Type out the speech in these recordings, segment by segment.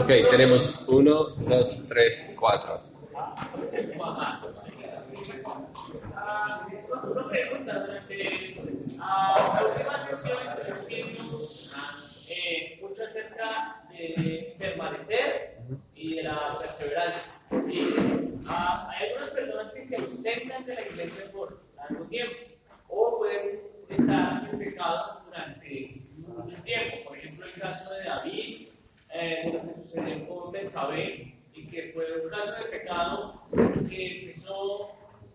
Ok, tenemos uno, dos, tres, cuatro. Una pregunta durante ah, la última sesión estuvimos eh, mucho acerca de permanecer y de la perseverancia. ¿sí? Ah, hay algunas personas que se ausentan de la iglesia por largo tiempo o pueden estar en pecado durante mucho tiempo. Por ejemplo, el caso de David, eh, lo que sucedió con Betsabé, y que fue un caso de pecado que empezó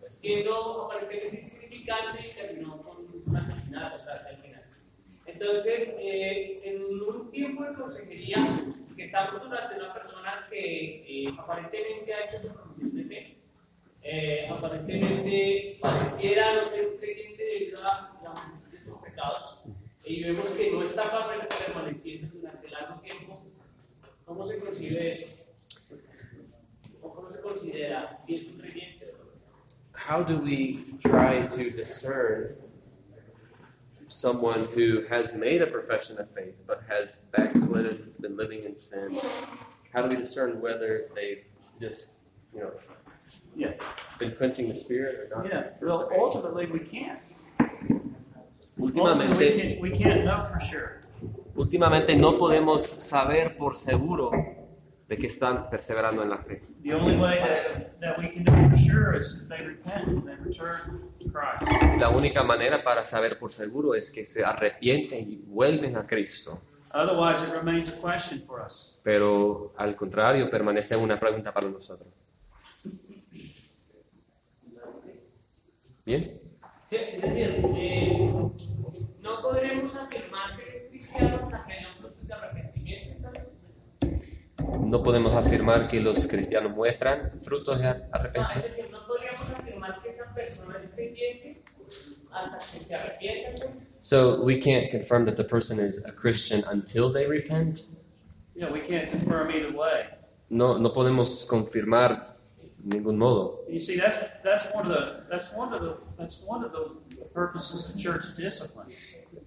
siendo aparentemente insignificante y terminó con un asesinato, hacia el final. Entonces, eh, en un tiempo de consejería que estamos durante una persona que eh, aparentemente ha hecho su profesión de fe, eh, aparentemente pareciera no ser un creyente debido a la multitud de sus pecados, y vemos que no está permaneciendo ¿cómo se concibe eso? ¿Cómo se considera si es un creyente o no? How do we try to discern someone who has made a profession of faith but has backslidden, has been living in sin? How do we discern whether they've just, you know, Yeah, been quenching the spirit or not? yeah. Well, ultimately, we can't. Ultimately, we can't, we can't know for sure. Últimamente no podemos saber por seguro de que están perseverando en la fe. The only way that, that we can know for sure is if they repent and they return to Christ. La única manera para saber por seguro es que se arrepienten y vuelven a Cristo. Otherwise, it remains a question for us. Pero al contrario, permanece una pregunta para nosotros. ¿Bien? Sí, es decir, eh, no podremos afirmar que frutos de arrepentimiento, entonces. No podemos afirmar que los cristianos muestran frutos de No, es arrepentimiento. decir, no podríamos afirmar que esa persona es creyente hasta que se arrepienta. entonces. So we can't confirm that the person is a Christian until they repent. Know, we can't confirm either way. No, no podemos confirmar de ningún modo. You see, that's that's one of the that's one of the that's one of the purposes of church discipline.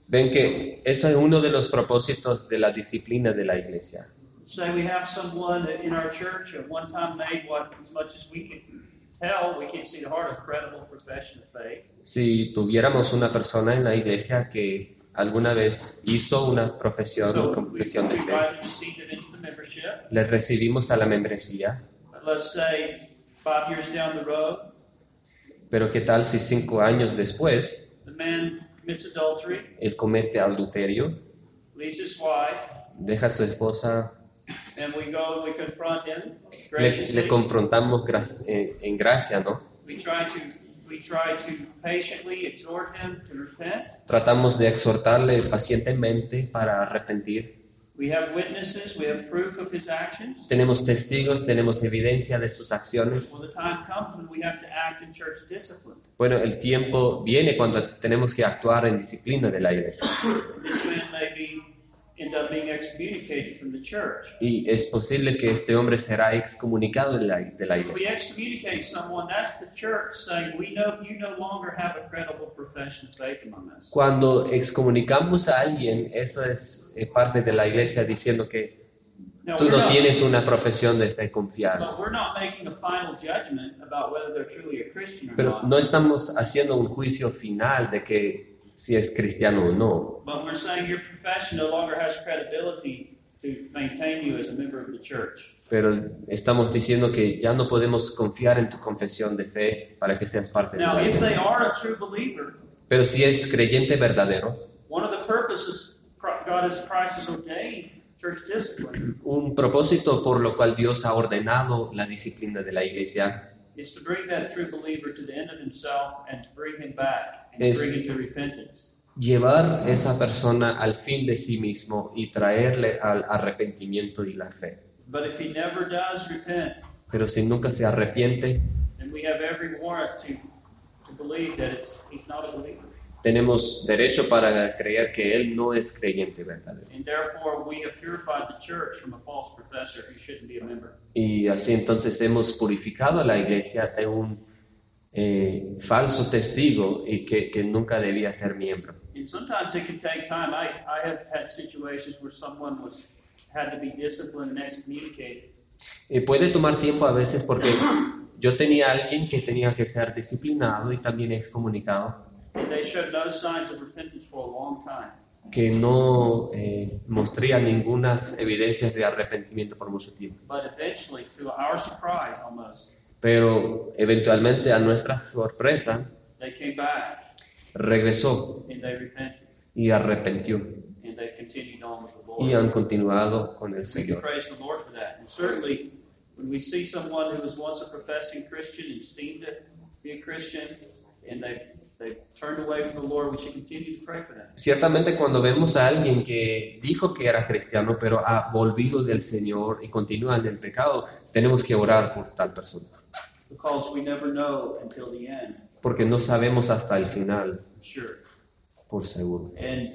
Ven que ese es uno de los propósitos de la disciplina de la iglesia. Say we have someone in our church at one time made what, as much as we can tell, we can't see the heart, a credible profession of faith. Si tuviéramos una persona en la iglesia que alguna vez hizo una profesión So o confesión de fe, le recibimos a la membresía, But let's say five years down the road, pero ¿qué tal si cinco años después the man commits adultery, él comete adulterio, leaves his wife, deja a su esposa, and we go we confront him le, le confrontamos gra- eh, en gracia, ¿no? We try to we try to patiently exhort him to repent. Tratamos de exhortarle pacientemente para arrepentir. We have witnesses, we have proof of his actions. Tenemos testigos, tenemos evidencia de sus acciones. Well, the time comes when we have to act in church discipline. Bueno, el tiempo viene cuando tenemos que actuar en disciplina de la iglesia. This man may be end up being excommunicated from the church. Y es posible que este hombre será excomunicado de la, de la iglesia. excommunicate someone, that's the church saying we know you no longer have a credible profession of faith among us. Cuando excomunicamos a alguien, eso es eh, parte de la iglesia diciendo que tú no tienes una profesión de fe confiable. But we're not making a final judgment about whether they're truly a Christian or Pero not. no estamos haciendo un juicio final de que si es cristiano o no. But we're saying your profession no longer has credibility to maintain you as a member of the church. Pero estamos diciendo que ya no podemos confiar en tu confesión de fe para que seas parte de Now, la if they iglesia. are a true believer, Pero si es creyente verdadero, one of the purposes God has Christ has ordained church discipline un propósito por lo cual Dios ha ordenado la disciplina de la iglesia is to bring that true believer to the end of himself and to bring him back and Es- bring him to repentance. llevar esa persona al fin de sí mismo y traerle al arrepentimiento y la fe. But if he never does repent, Pero si nunca se arrepiente, a tenemos derecho para creer que él no es creyente verdadero. And therefore, we have purified the church from a false professor who shouldn't be a member. Y así entonces hemos purificado a la iglesia de un eh, falso testigo y que, que nunca debía ser miembro. And sometimes it can take time. I, I have had situations where someone was had to be disciplined and excommunicated. Eh, puede tomar tiempo a veces porque yo tenía alguien que tenía que ser disciplinado y también excomunicado, And they showed no signs of repentance for a long time. que no eh, mostraría ninguna evidencias de arrepentimiento por mucho tiempo. But eventually, to our surprise almost, Pero eventualmente, a nuestra sorpresa, they came back regresó and they repented y arrepentió and they continued on with the y han continuado con el Señor. praise the Lord for that. And certainly, when we see someone who was once a professing Christian and seemed to be a Christian, and they they turned away from the Lord, we should continue to pray for them. Ciertamente cuando vemos a alguien que dijo que era cristiano, pero ha volvido del Señor y continúa en el pecado, tenemos que orar por tal persona, Because we never know until the end, porque no sabemos hasta el final, por seguro. And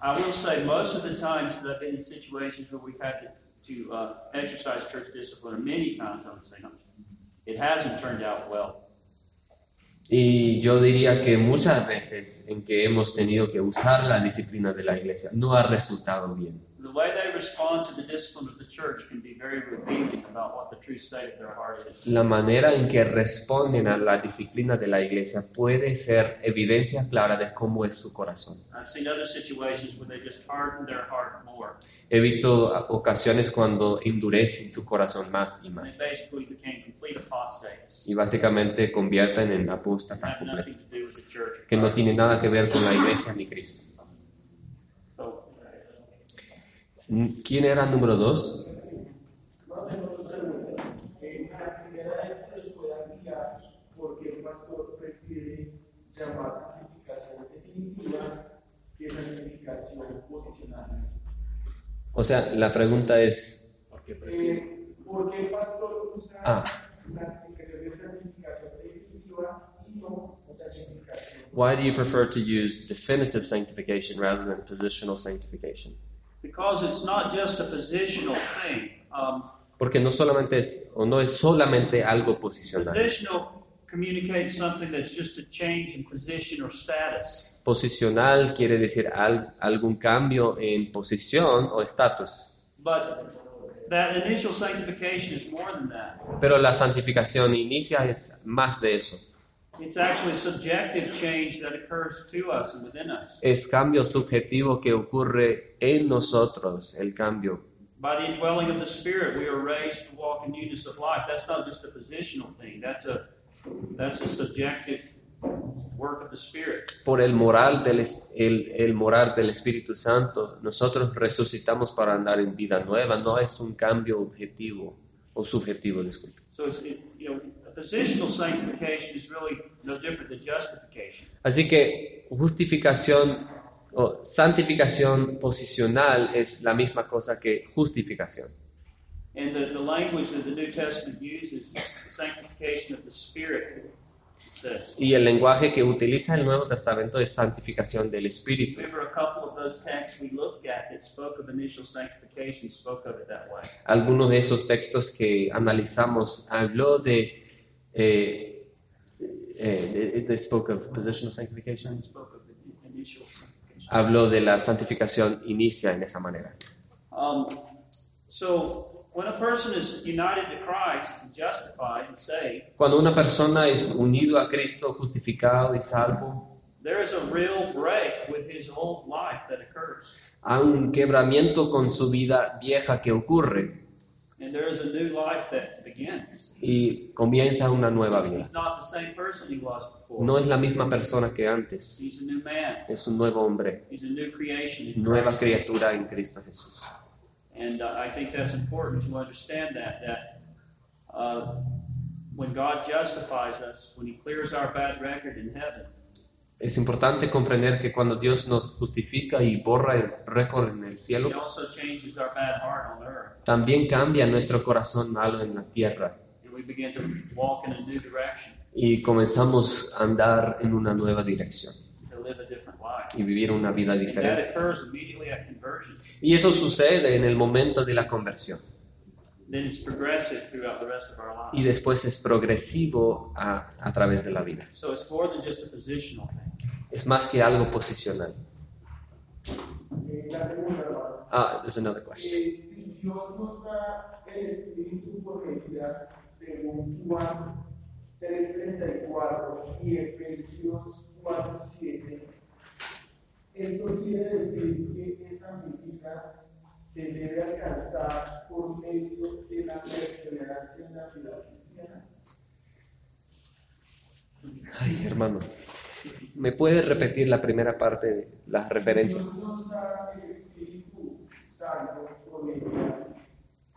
I will say, most of the times that I've been in situations where we've had to, uh, exercise church discipline, many times I would say, no, it hasn't turned out well. Y yo diría que muchas veces en que hemos tenido que usar la disciplina de la iglesia no ha resultado bien. The way they respond to the discipline of the church can be very revealing about what the true state of their heart is. La manera en que responden a la disciplina de la iglesia puede ser evidencia clara de cómo es su corazón. I've seen other situations where they just harden their heart more. He visto ocasiones cuando endurecen su corazón más y más they basically became complete apostates. y básicamente convierten en apóstata Have completo, nothing to do with the church. of que no tiene nada que ver con la iglesia ni Cristo. So, ¿Quién era el número dos? No tenemos preguntas. Eh, la primera es si os puede ampliar porque el pastor prefiere llamar santificación definitiva que santificación posicional. O sea, la pregunta es, ¿Por qué el pastor usa Ah. why do you prefer to use definitive sanctification rather than positional sanctification? Because it's not just a positional thing. Um, Porque no solamente es, o no es solamente algo posicional. positional communicates something that's just a change in position or status. Posicional quiere decir al- algún cambio en posición o estatus. But that initial sanctification is more than that. Pero la santificación inicia es más de eso. It's actually a subjective change that occurs to us and within us. Es cambio subjetivo que ocurre en nosotros, el cambio. By the indwelling of the Spirit, we are raised to walk in newness of life. That's not just a positional thing. That's a that's a subjective work of the Spirit. Por el moral del, el, el moral del Espíritu Santo, nosotros resucitamos para andar en vida nueva. No es un cambio objetivo o subjetivo, disculpe. So it's, it, you know, a positional sanctification is really no different than justification. Así que justificación o santificación posicional es la misma cosa que justificación. And the, the language that the New Testament uses is sanctification of the Spirit, it says. Y el lenguaje que utiliza el Nuevo Testamento es santificación del Espíritu. Remember a couple of those texts we looked at that spoke of initial sanctification, spoke of it that way. Algunos de esos textos que analizamos habló de, eh, eh, they spoke of positional sanctification. Habló de la santificación inicia en esa manera. Um, so when a person is united to Christ justified and saved, Cuando una persona es unido a Cristo, justificado y salvo, there is a real break with his old life that occurs. hay un quebramiento con su vida vieja que ocurre y comienza una nueva vida. He's not the same person he was before. No es la misma persona que antes, He's a new man. es un nuevo hombre, He's a new creation in nueva Christ. criatura en Cristo Jesús. And uh, I think that's important to understand that that uh, when God justifies us, when He clears our bad record in heaven, Es importante comprender que cuando Dios nos justifica y borra el récord en el cielo, también cambia nuestro corazón malo en la tierra. Y comenzamos a andar en una nueva dirección y vivir una vida diferente. Y eso sucede en el momento de la conversión y lives. después es progresivo a, a través de la vida. So it's more than just a positional thing. Es más que algo posicional. Ah, there's another question. Si Dios nos da el Espíritu por medida, según Juan 3.34 y Efesios 4.7, esto quiere decir que esa medida se debe alcanzar por medio de la perseverancia en la vida cristiana. Ay, hermano. ¿Me puede repetir la primera parte de las referencias? Dios nos da el Espíritu Santo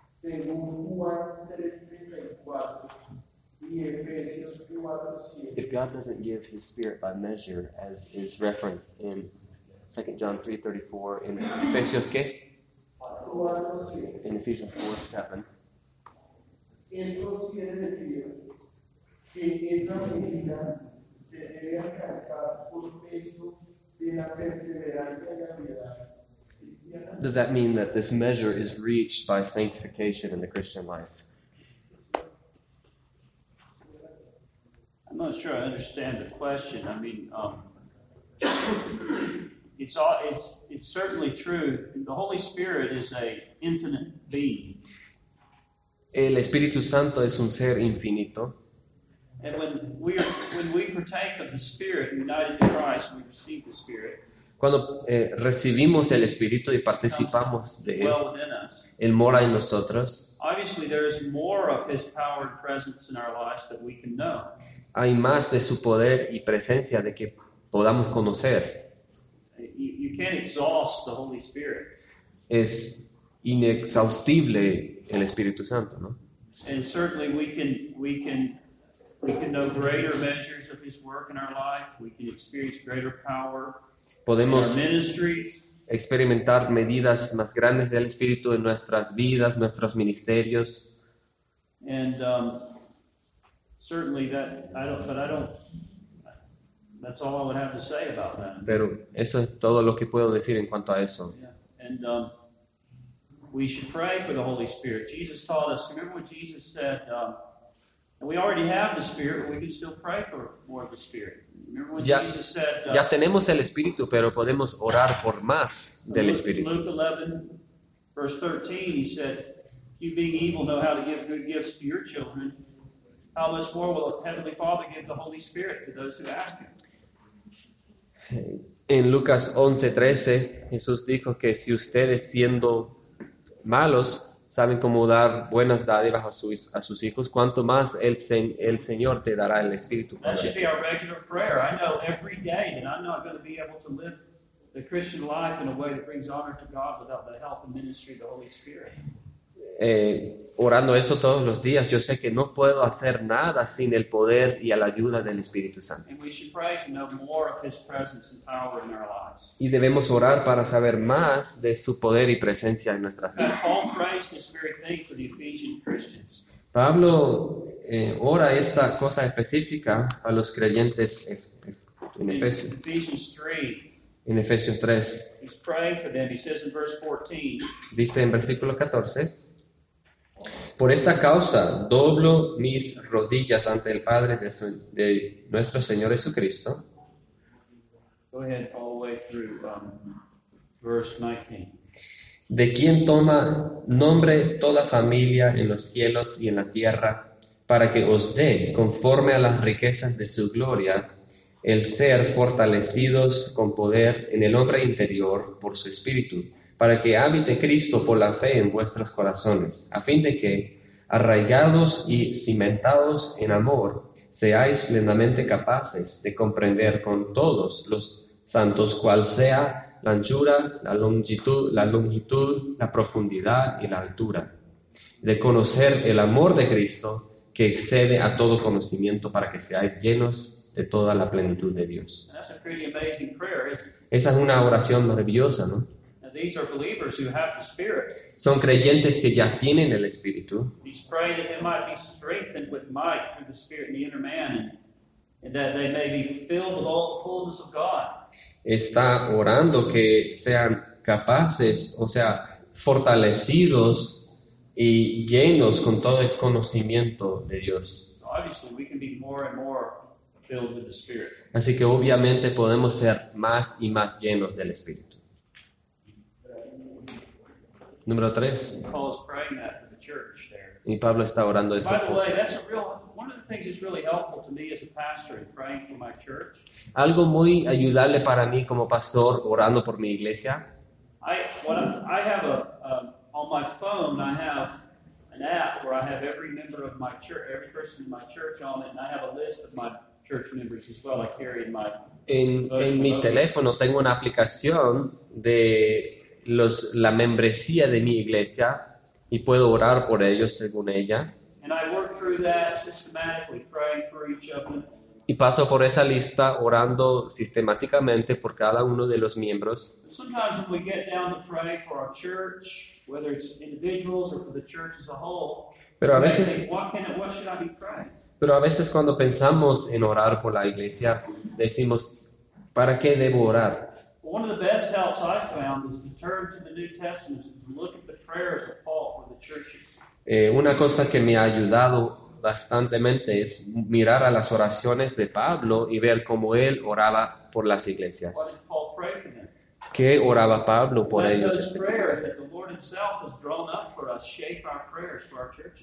según Juan 3.34 y Efesios 4.7. If God doesn't give his spirit by measure, as is referenced in 2 John 3.34 En Efesios, ¿qué? 4.7. in Ephesians 4.7, Esto quiere decir que esa medida se debe alcanzar por medio de la perseverancia en la vida does that mean that this measure is reached by sanctification in the Christian life? I'm not sure I understand the question. I mean, um, it's all it's it's certainly true. The Holy Spirit is a infinite being, El Espíritu Santo es un ser infinito. and when we are, when we partake of the Spirit, united to Christ, we receive the Spirit Cuando eh, recibimos el Espíritu y participamos de Él. Él mora en nosotros. Obviously, there is more of His power and presence in our lives that we can know. Hay más de su poder y presencia de que podamos conocer. Can't exhaust the Holy Spirit, Es inexhaustible el Espíritu Santo, ¿no? and certainly we can we can we can know greater measures of His work in our life. We can experience greater power in our Podemos ministries. experimentar medidas más grandes del Espíritu en nuestras vidas, nuestros ministerios. And um, certainly that I don't, but I don't. That's all I would have to say about that. Pero eso es todo lo que puedo decir en cuanto a eso. Yeah. And um, we should pray for the Holy Spirit. Jesus taught us. Remember what Jesus said. Um, and we already have the Spirit, but we can still pray for more of the Spirit. Remember when Ya- Jesus said. Uh, Ya tenemos el Espíritu, pero podemos orar por más del Luke, Espíritu. Luke 11, verse 13, he said, You being evil know how to give good gifts to your children. How much more will the Heavenly Father give the Holy Spirit to those who ask Him? En Lucas 11:13 Jesús dijo que si ustedes siendo malos saben cómo dar buenas dádivas a sus, a sus hijos, cuanto más el, el Señor te dará el Espíritu. That should be our regular prayer. I know every day that I'm not going to be able to live the Christian life in a way that brings honor to God without the help and ministry of the Holy Spirit. Eh, orando eso todos los días, yo sé que no puedo hacer nada sin el poder y a la ayuda del Espíritu Santo. Y debemos orar para saber más de su poder y presencia en nuestras vidas. Pablo eh, ora esta cosa específica a los creyentes ef- en In Efesios, Ephesians 3, en Efesios 3. he's praying for them. He says in verse 14, Dice en versículo 14, por esta causa doblo mis rodillas ante el Padre de, su- de nuestro Señor Jesucristo, go ahead all the way through um, verse 19. de quien toma nombre toda familia en los cielos y en la tierra, para que os dé, conforme a las riquezas de su gloria, el ser fortalecidos con poder en el hombre interior por su espíritu, para que habite Cristo por la fe en vuestros corazones, a fin de que, arraigados y cimentados en amor, seáis plenamente capaces de comprender con todos los santos cuál sea la anchura, la longitud, la longitud, la profundidad y la altura, de conocer el amor de Cristo que excede a todo conocimiento para que seáis llenos de toda la plenitud de Dios. Esa es una oración maravillosa, ¿no? Now, these are believers who have the Spirit. Son creyentes que ya tienen el Espíritu He's praying that they might be strengthened with might through the Spirit in the inner man, and, and that they may be filled with all the fullness of God. está orando que sean capaces, o sea, fortalecidos y llenos con todo el conocimiento de Dios. So obviously, we can be more and more filled with the Spirit. Así que obviamente podemos ser más y más llenos del Espíritu. Número 3. Paul is praying that for the church there. Y Pablo está orando eso. Algo muy ayudable para mí como pastor orando por mi iglesia. Um, en mi teléfono tengo una aplicación de los, la membresía de mi iglesia y puedo orar por ellos según ella. and I work through that systematically, praying for each of them. Y paso por esa lista orando sistemáticamente por cada uno de los miembros. Sometimes when we get down to pray for our church, whether it's individuals or for the church as a whole, Pero a veces, think, what can it, what should I be praying? pero a veces cuando pensamos en orar por la iglesia, decimos, ¿para qué debo orar? One of the best helps I've found is to turn to the New Testament and to look at the prayers of Paul for the churches. Eh, una cosa que me ha ayudado bastantemente es mirar a las oraciones de Pablo y ver cómo él oraba por las What iglesias. did Paul pray for them? ¿Qué oraba Pablo por ellos?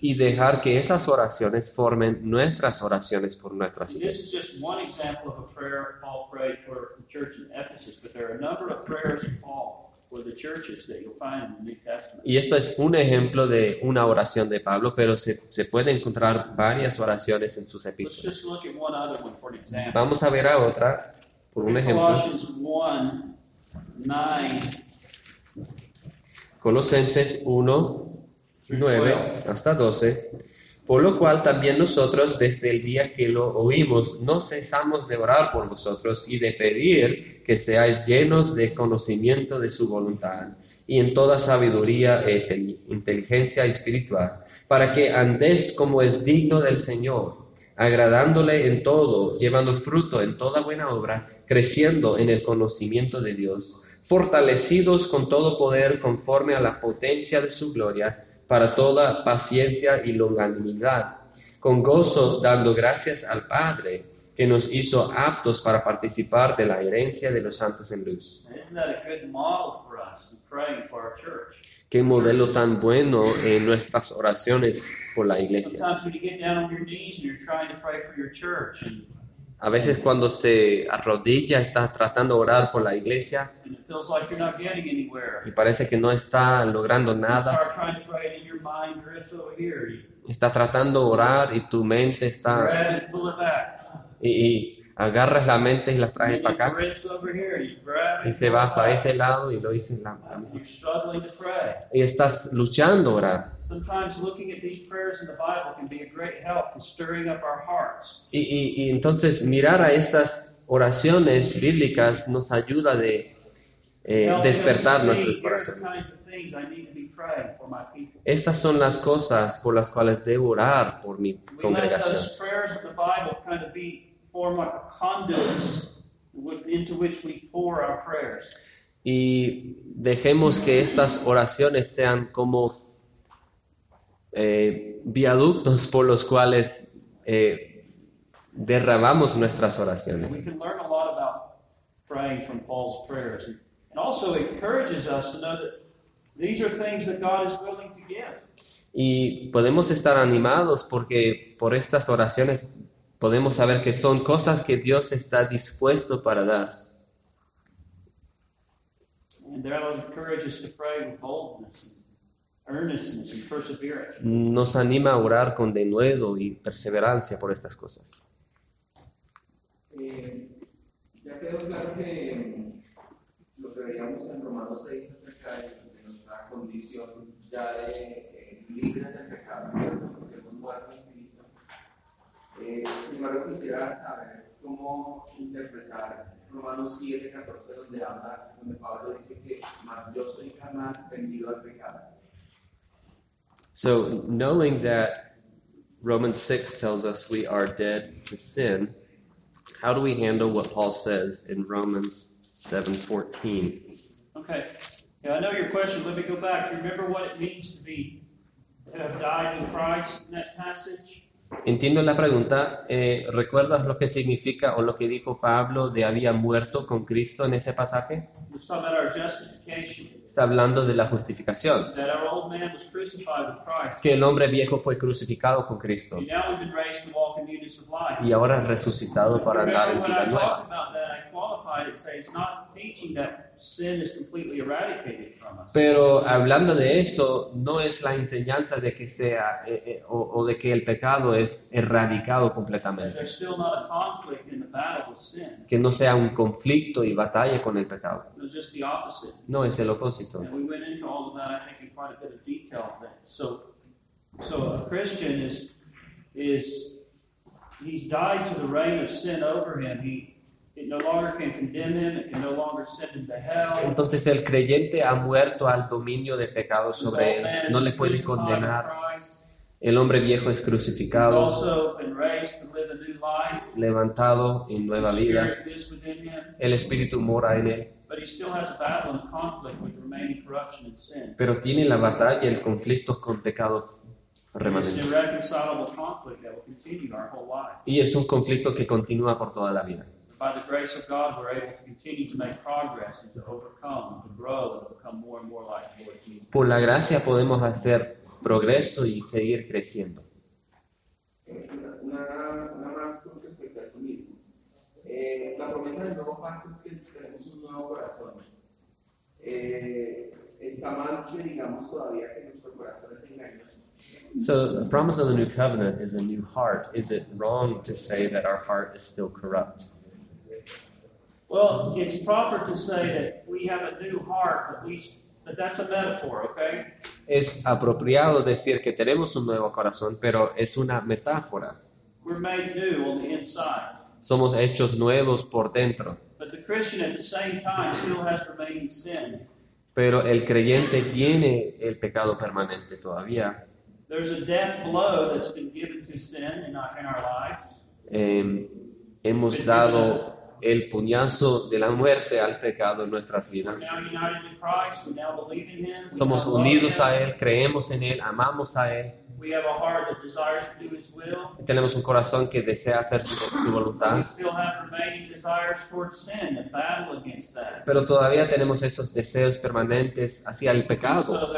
Y dejar que esas oraciones formen nuestras oraciones por nuestras This iglesias. is just one example of a prayer Paul prayed for the church in Ephesus, but there are a number of prayers of Paul for the churches that you'll find in the New Testament. Y esto es un ejemplo de una oración de Pablo, pero se, se puede encontrar varias oraciones en sus epístolas. Vamos a ver a otra, por un ejemplo, Colossians 1 9 Colosenses 1, 9 hasta 12. Por lo cual también nosotros desde el día que lo oímos no cesamos de orar por vosotros y de pedir que seáis llenos de conocimiento de su voluntad y en toda sabiduría e intel- inteligencia espiritual, para que andéis como es digno del Señor, agradándole en todo, llevando fruto en toda buena obra, creciendo en el conocimiento de Dios, fortalecidos con todo poder conforme a la potencia de su gloria, para toda paciencia y longanimidad, con gozo dando gracias al Padre, que nos hizo aptos para participar de la herencia de los santos en luz. Qué modelo tan bueno en nuestras oraciones por la iglesia. A veces cuando se arrodilla está tratando de orar por la iglesia y parece que no está logrando nada. start trying to pray and your mind drifts over here. You Está tratando de orar y tu mente está y, y agarras la mente y la And traes para acá y se va para ese lado y lo dices la, la misma. You're struggling to pray. Y estás luchando orar. Sometimes looking at these prayers in the Bible can be a great help to stirring up our hearts. Y, y- y entonces mirar a estas oraciones bíblicas nos ayuda de eh, despertar nuestros corazones. Estas son las cosas por las cuales debo orar por mi congregación. Form like conduits into which we pour our prayers. Y dejemos que estas oraciones sean como eh, viaductos por los cuales eh, derramamos nuestras oraciones. We can learn a lot about praying from Paul's prayers. And also encourages us to know that these are things that God is willing to give. Y podemos estar animados porque por estas oraciones podemos saber que son cosas que Dios está dispuesto para dar. And that will encourage us to pray with boldness and earnestness and perseverance. Nos anima a orar con denuedo y perseverancia por estas cosas. Eh, ya quedó claro que mm, lo que veíamos en Romanos 6 acerca de, de nuestra condición ya de eh, libre del pecado, Eh, sin embargo, quisiera saber cómo interpretar Romanos 7, 14, donde habla, donde Pablo dice que más yo soy carnal vendido al pecado. So, knowing that Romans 6 tells us we are dead to sin, how do we handle what Paul says in Romans 7:14? Okay. Yeah, I know your question. Let me go back. Remember what it means to be to have died in Christ in that passage? Entiendo la pregunta. eh, ¿Recuerdas lo que significa o lo que dijo Pablo de había muerto con Cristo en ese pasaje? Está hablando de la justificación, que el hombre viejo fue crucificado con Cristo y ahora resucitado para andar en vida nueva. Pero hablando de eso, no es la enseñanza de que sea eh, eh, o, o de que el pecado es erradicado completamente, There's still not a conflict in the battle with sin. que no sea un conflicto y batalla con el pecado. No, es el opósito. And we went into all of that, I think, in quite a bit of detail then. So, so a Christian is, is, he's died to the reign of sin over him. He, it no longer can condemn him. It can no longer send him to hell. Entonces el creyente ha muerto al dominio de pecado sobre él, no le puede condenar. El hombre viejo es He's crucificado, also been raised to live a new life. levantado en nueva vida, el Espíritu mora en él, but he still has a battle and conflict with remaining corruption and sin. pero tiene la batalla y el conflicto con pecado remanente. Y es un conflicto que continúa por toda la vida. By the grace of God, we're able to continue to make progress and to overcome, to grow, and become more and more like Lord Jesus. Por la gracia podemos hacer progreso y seguir creciendo. Eh, Una, una, una más con respecto a esto mismo. Eh, la promesa del nuevo pacto es que tenemos un nuevo corazón. Eh, está mal que digamos todavía que nuestro corazón es engañoso. So the promise of the new covenant is a new heart. Is it wrong to say that our heart is still corrupt? Well, it's proper to say that we have a new heart, but we, but that's a metaphor, okay? Es apropiado decir que tenemos un nuevo corazón, pero es una metáfora. We're made new on the inside. Somos hechos nuevos por dentro, But the Christian at the same time still has remaining sin. pero el creyente tiene el pecado permanente todavía. There's a death blow that's been given to sin in our, in our lives. Eh, hemos dado el puñazo de la muerte al pecado en nuestras vidas. Somos unidos a Él, creemos en Él, amamos a Él. Tenemos un corazón que desea hacer su, su voluntad, pero todavía tenemos esos deseos permanentes hacia el pecado,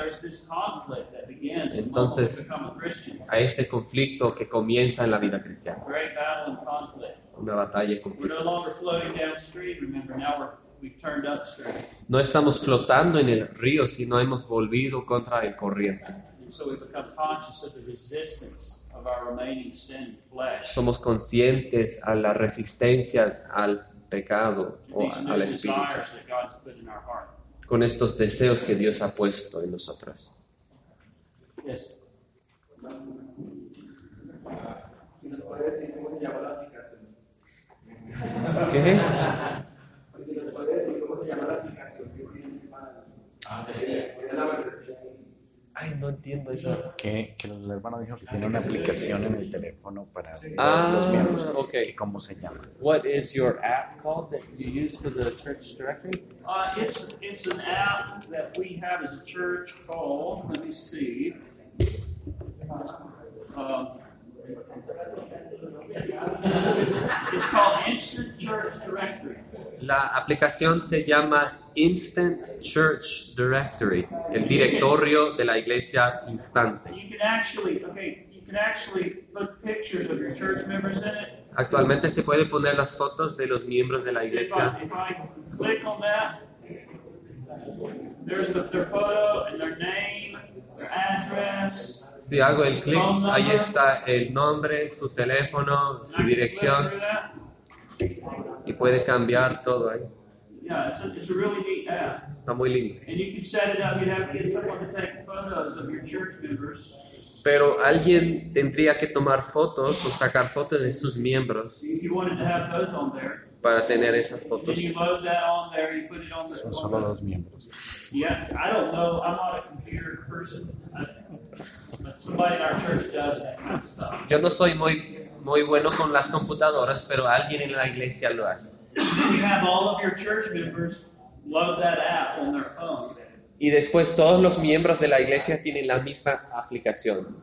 Entonces- a este conflicto que comienza en la vida cristiana. We've turned upstream, No estamos flotando en el río, sino hemos volvido contra el corriente. and so we become conscious of the resistance of our remaining sin flesh. Somos conscientes a la resistencia al pecado o al espíritu, con estos deseos que Dios ha puesto en nosotros. Yes. Si nos puede decir cómo se llama la aplicación. ¿Qué? Si nos puede decir cómo se llama la aplicación que tiene para tiene la membresía. Ay, no entiendo eso. Que, que el hermano dijo que tiene una aplicación en el teléfono para ver los Ah, miembros. okay. ¿Cómo se llama? What is your app called that you use for the church directory? Uh, it's it's an app that we have as a church called. Let me see. Um, it's called Instant Church Directory. La aplicación se llama Instant Church Directory, el directorio de la iglesia instante. You can actually, okay, you can actually put pictures of your church members in it. Actualmente se puede poner las fotos de los miembros de la if iglesia. I, if I click on that, there's the, their photo and their name, their address. Si hago el clic, ahí está el nombre, su teléfono, su dirección y puede cambiar todo ahí. Yeah, it's a, it's a really neat app. Está muy lindo. And you can set it up. You'd have to get someone to take photos of your church members. Pero alguien tendría que tomar fotos o sacar fotos de sus miembros If you wanted to have those on there, para tener esas fotos. you load that on there. You put it on the. Son on solo dos miembros. Yeah, I don't know. I'm not a computer person, I, Yo no soy muy, muy bueno con las computadoras, pero alguien en la iglesia lo hace. Y después todos los miembros de la iglesia tienen la misma aplicación.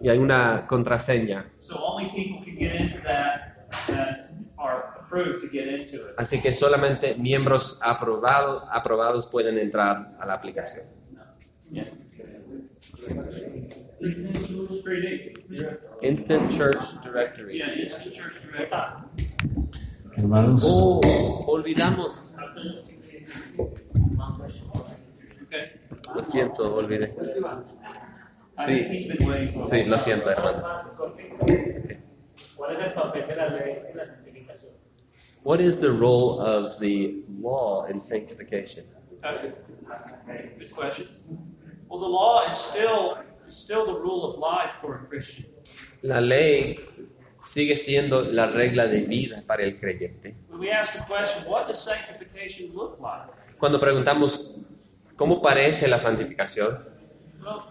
Y hay una contraseña. so only people can get into that that are approved to get into it. Así que solamente miembros aprobados, aprobados pueden entrar a la aplicación. Yeah. It's pretty. Instant Church Directory. Yeah, Instant Church Direct. Hermanos, Oh, olvidamos. Lo siento, olvidé. Sí. think he's been waiting for a Sí, while. lo siento, hermano. ¿Cuál es el papel de la ley en la santificación? What is the role of the law in sanctification? Okay. Good question. Well, the law is still is still the rule of life for a Christian. La ley sigue siendo la regla de vida para el creyente. When we ask the question, what does sanctification look like? Cuando preguntamos cómo parece la santificación, Well,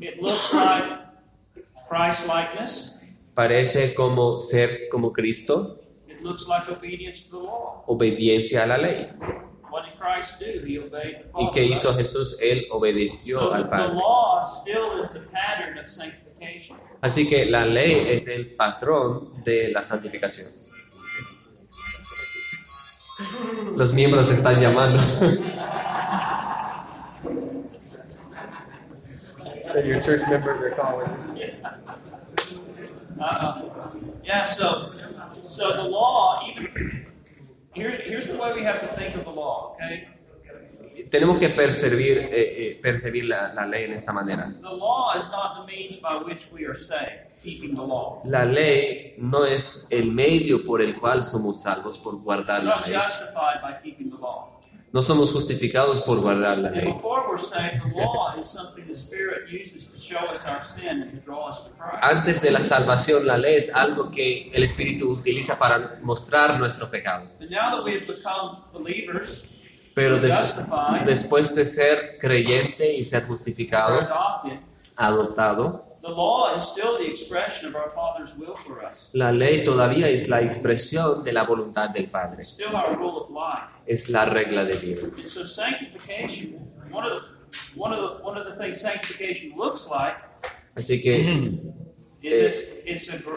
it looks like Christ likeness. parece como ser como Cristo, It looks like obedience to the law. obediencia a la ley. ¿Y qué hizo? Jesús? Él obedeció So al the Padre. law still is the pattern of sanctification. Así que la ley es el patrón de la santificación. Los miembros están llamando. Your church members are calling. Yeah, so so the law, even Tenemos que percibir, eh, eh, percibir la, la ley en esta manera. The law is not the means by which we are saved, keeping the law. La ley no es el medio por el cual somos salvos por guardar la ley. No somos justificados por guardar la ley. Antes de la salvación, la ley es algo que el Espíritu utiliza para mostrar nuestro pecado. Pero des- después de ser creyente y ser justificado, adoptado, the law is still the expression of our Father's will for us. la ley todavía es la expresión de la voluntad del Padre. It's still our rule of life. Es la regla de vida. And so sanctification, one of the one of the one of the things sanctification looks like Así que is it's, it's a gr-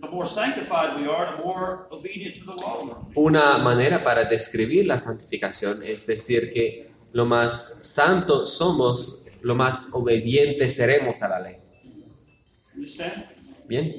the more sanctified we are, the more obedient to the law. una manera para describir la santificación es decir que lo más santo somos, lo más obedientes seremos a la ley. Bien.